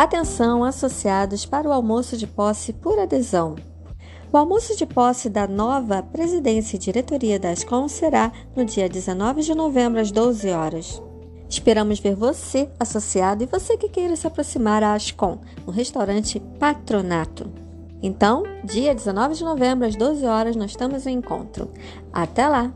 Atenção, associados, para o almoço de posse por adesão. O almoço de posse da nova presidência e diretoria da Ascom será no dia 19 de novembro, às 12 horas. Esperamos ver você, associado, e você que queira se aproximar à Ascom, no restaurante Patronato. Então, dia 19 de novembro, às 12 horas, nós estamos em encontro. Até lá!